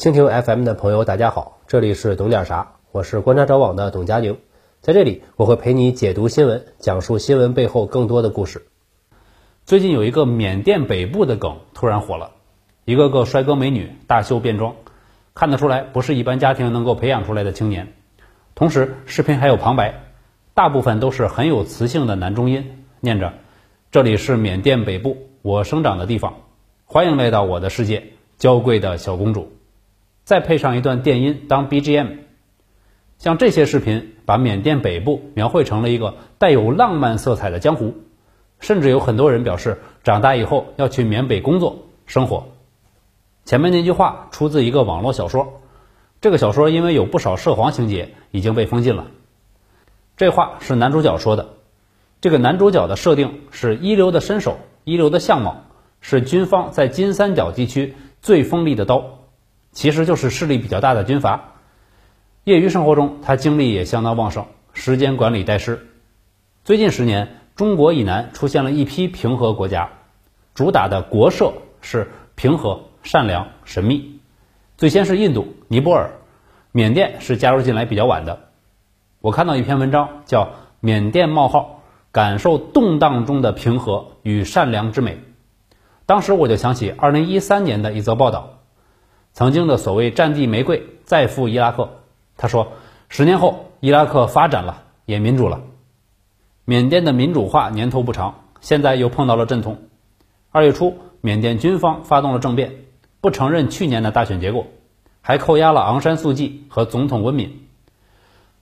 蜻蜓 FM 的朋友，大家好，这里是懂点啥，我是观察者网的董佳宁，在这里我会陪你解读新闻，讲述新闻背后更多的故事。最近有一个缅甸北部的梗突然火了，一个个帅哥美女大秀变装，看得出来不是一般家庭能够培养出来的青年。同时，视频还有旁白，大部分都是很有磁性的男中音，念着：“这里是缅甸北部，我生长的地方，欢迎来到我的世界，娇贵的小公主。”再配上一段电音当 BGM，像这些视频把缅甸北部描绘成了一个带有浪漫色彩的江湖，甚至有很多人表示长大以后要去缅北工作生活。前面那句话出自一个网络小说，这个小说因为有不少涉黄情节已经被封禁了。这话是男主角说的，这个男主角的设定是一流的身手，一流的相貌，是军方在金三角地区最锋利的刀。其实就是势力比较大的军阀。业余生活中，他精力也相当旺盛，时间管理大师。最近十年，中国以南出现了一批平和国家，主打的国社是平和、善良、神秘。最先是印度、尼泊尔，缅甸是加入进来比较晚的。我看到一篇文章叫《缅甸冒号感受动荡中的平和与善良之美》，当时我就想起二零一三年的一则报道。曾经的所谓“战地玫瑰”再赴伊拉克，他说：“十年后，伊拉克发展了，也民主了。缅甸的民主化年头不长，现在又碰到了阵痛。二月初，缅甸军方发动了政变，不承认去年的大选结果，还扣押了昂山素季和总统温敏。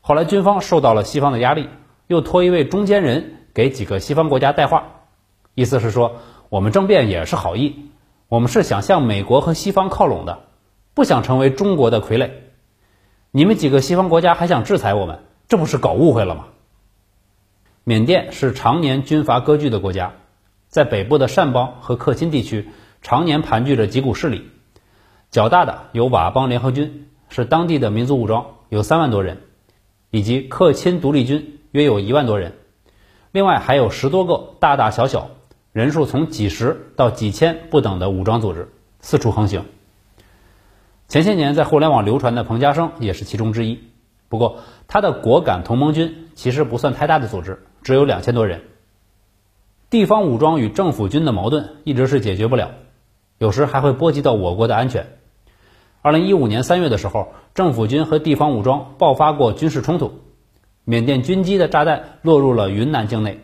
后来，军方受到了西方的压力，又托一位中间人给几个西方国家带话，意思是说，我们政变也是好意，我们是想向美国和西方靠拢的。”不想成为中国的傀儡，你们几个西方国家还想制裁我们，这不是搞误会了吗？缅甸是常年军阀割据的国家，在北部的善邦和克钦地区，常年盘踞着几股势力，较大的有佤邦联合军，是当地的民族武装，有三万多人，以及克钦独立军，约有一万多人，另外还有十多个大大小小、人数从几十到几千不等的武装组织，四处横行。前些年在互联网流传的彭家声也是其中之一，不过他的果敢同盟军其实不算太大的组织，只有两千多人。地方武装与政府军的矛盾一直是解决不了，有时还会波及到我国的安全。二零一五年三月的时候，政府军和地方武装爆发过军事冲突，缅甸军机的炸弹落入了云南境内，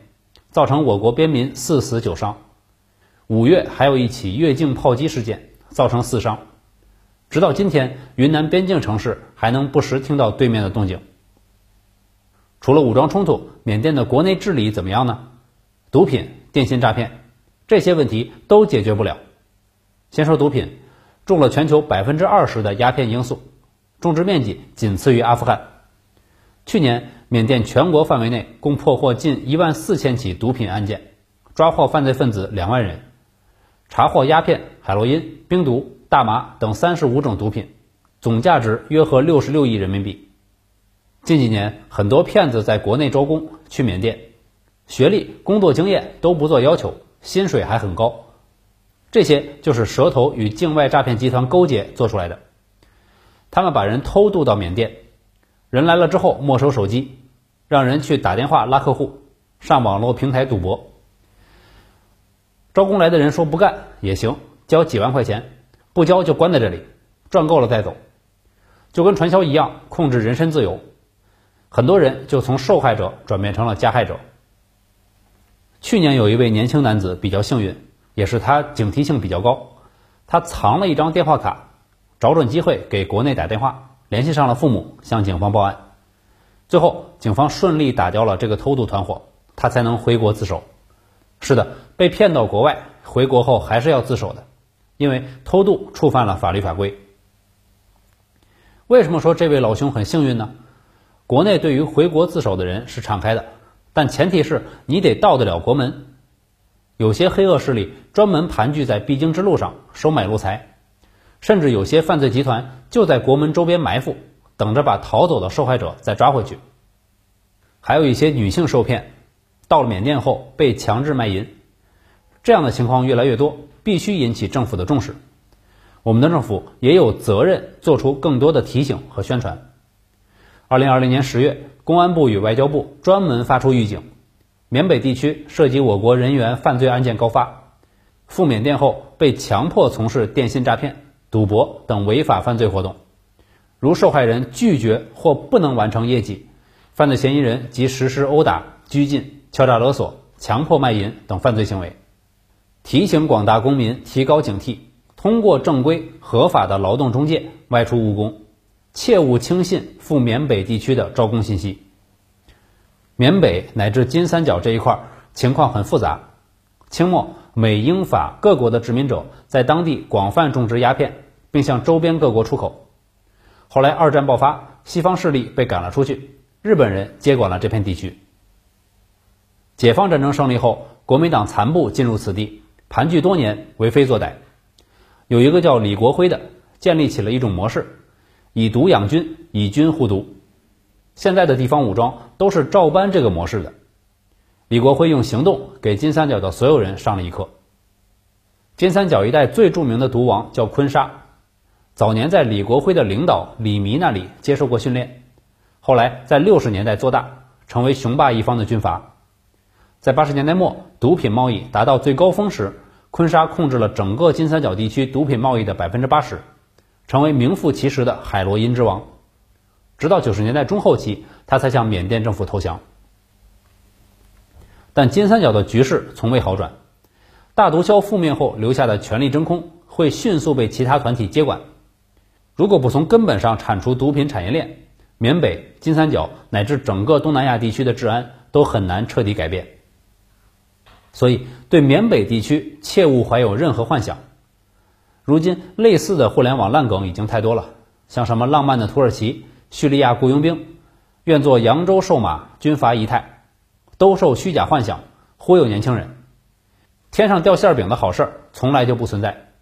造成我国边民四死九伤。五月还有一起越境炮击事件，造成四伤。直到今天，云南边境城市还能不时听到对面的动静。除了武装冲突，缅甸的国内治理怎么样呢？毒品、电信诈骗这些问题都解决不了。先说毒品，种了全球百分之二十的鸦片罂粟，种植面积仅次于阿富汗。去年，缅甸全国范围内共破获近一万四千起毒品案件，抓获犯罪分子两万人，查获鸦片、海洛因、冰毒。大麻等三十五种毒品，总价值约合六十六亿人民币。近几年，很多骗子在国内招工去缅甸，学历、工作经验都不做要求，薪水还很高。这些就是蛇头与境外诈骗集团勾结做出来的。他们把人偷渡到缅甸，人来了之后没收手机，让人去打电话拉客户，上网络平台赌博。招工来的人说不干也行，交几万块钱。不交就关在这里，赚够了再走，就跟传销一样，控制人身自由。很多人就从受害者转变成了加害者。去年有一位年轻男子比较幸运，也是他警惕性比较高，他藏了一张电话卡，找准机会给国内打电话，联系上了父母，向警方报案。最后，警方顺利打掉了这个偷渡团伙，他才能回国自首。是的，被骗到国外，回国后还是要自首的。因为偷渡触犯了法律法规。为什么说这位老兄很幸运呢？国内对于回国自首的人是敞开的，但前提是你得到得了国门。有些黑恶势力专门盘踞在必经之路上收买路财，甚至有些犯罪集团就在国门周边埋伏，等着把逃走的受害者再抓回去。还有一些女性受骗，到了缅甸后被强制卖淫，这样的情况越来越多。必须引起政府的重视。我们的政府也有责任做出更多的提醒和宣传。二零二零年十月，公安部与外交部专门发出预警，缅北地区涉及我国人员犯罪案件高发，赴缅甸后被强迫从事电信诈骗、赌博等违法犯罪活动，如受害人拒绝或不能完成业绩，犯罪嫌疑人即实施殴打、拘禁、敲诈勒索、强迫卖淫等犯罪行为。提醒广大公民提高警惕，通过正规合法的劳动中介外出务工，切勿轻信赴缅北地区的招工信息。缅北乃至金三角这一块情况很复杂。清末美英法各国的殖民者在当地广泛种植鸦片，并向周边各国出口。后来二战爆发，西方势力被赶了出去，日本人接管了这片地区。解放战争胜利后，国民党残部进入此地。盘踞多年，为非作歹。有一个叫李国辉的，建立起了一种模式，以毒养军，以军护毒。现在的地方武装都是照搬这个模式的。李国辉用行动给金三角的所有人上了一课。金三角一带最著名的毒王叫坤沙，早年在李国辉的领导李弥那里接受过训练，后来在六十年代做大，成为雄霸一方的军阀。在八十年代末，毒品贸易达到最高峰时。坤沙控制了整个金三角地区毒品贸易的百分之八十，成为名副其实的海洛因之王。直到九十年代中后期，他才向缅甸政府投降。但金三角的局势从未好转，大毒枭覆灭后留下的权力真空会迅速被其他团体接管。如果不从根本上铲除毒品产业链，缅北、金三角乃至整个东南亚地区的治安都很难彻底改变。所以，对缅北地区切勿怀有任何幻想。如今，类似的互联网烂梗已经太多了，像什么浪漫的土耳其、叙利亚雇佣兵，愿做扬州瘦马、军阀仪态，都受虚假幻想，忽悠年轻人。天上掉馅饼的好事儿从来就不存在。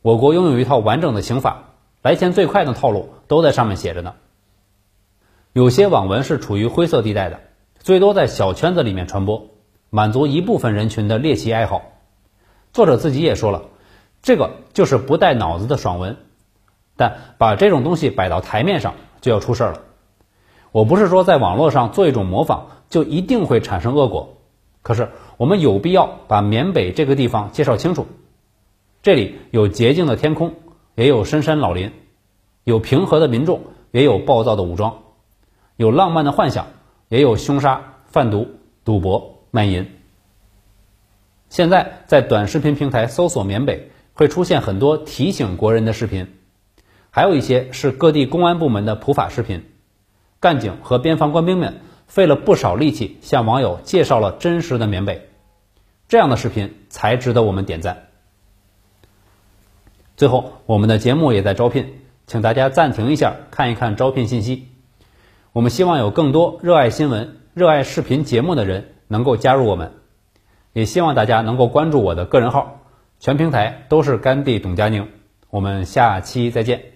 我国拥有一套完整的刑法，来钱最快的套路都在上面写着呢。有些网文是处于灰色地带的，最多在小圈子里面传播。满足一部分人群的猎奇爱好，作者自己也说了，这个就是不带脑子的爽文。但把这种东西摆到台面上，就要出事儿了。我不是说在网络上做一种模仿就一定会产生恶果，可是我们有必要把缅北这个地方介绍清楚。这里有洁净的天空，也有深山老林；有平和的民众，也有暴躁的武装；有浪漫的幻想，也有凶杀、贩毒、赌博。卖淫。现在在短视频平台搜索缅北，会出现很多提醒国人的视频，还有一些是各地公安部门的普法视频。干警和边防官兵们费了不少力气向网友介绍了真实的缅北，这样的视频才值得我们点赞。最后，我们的节目也在招聘，请大家暂停一下，看一看招聘信息。我们希望有更多热爱新闻、热爱视频节目的人。能够加入我们，也希望大家能够关注我的个人号，全平台都是甘地董佳宁。我们下期再见。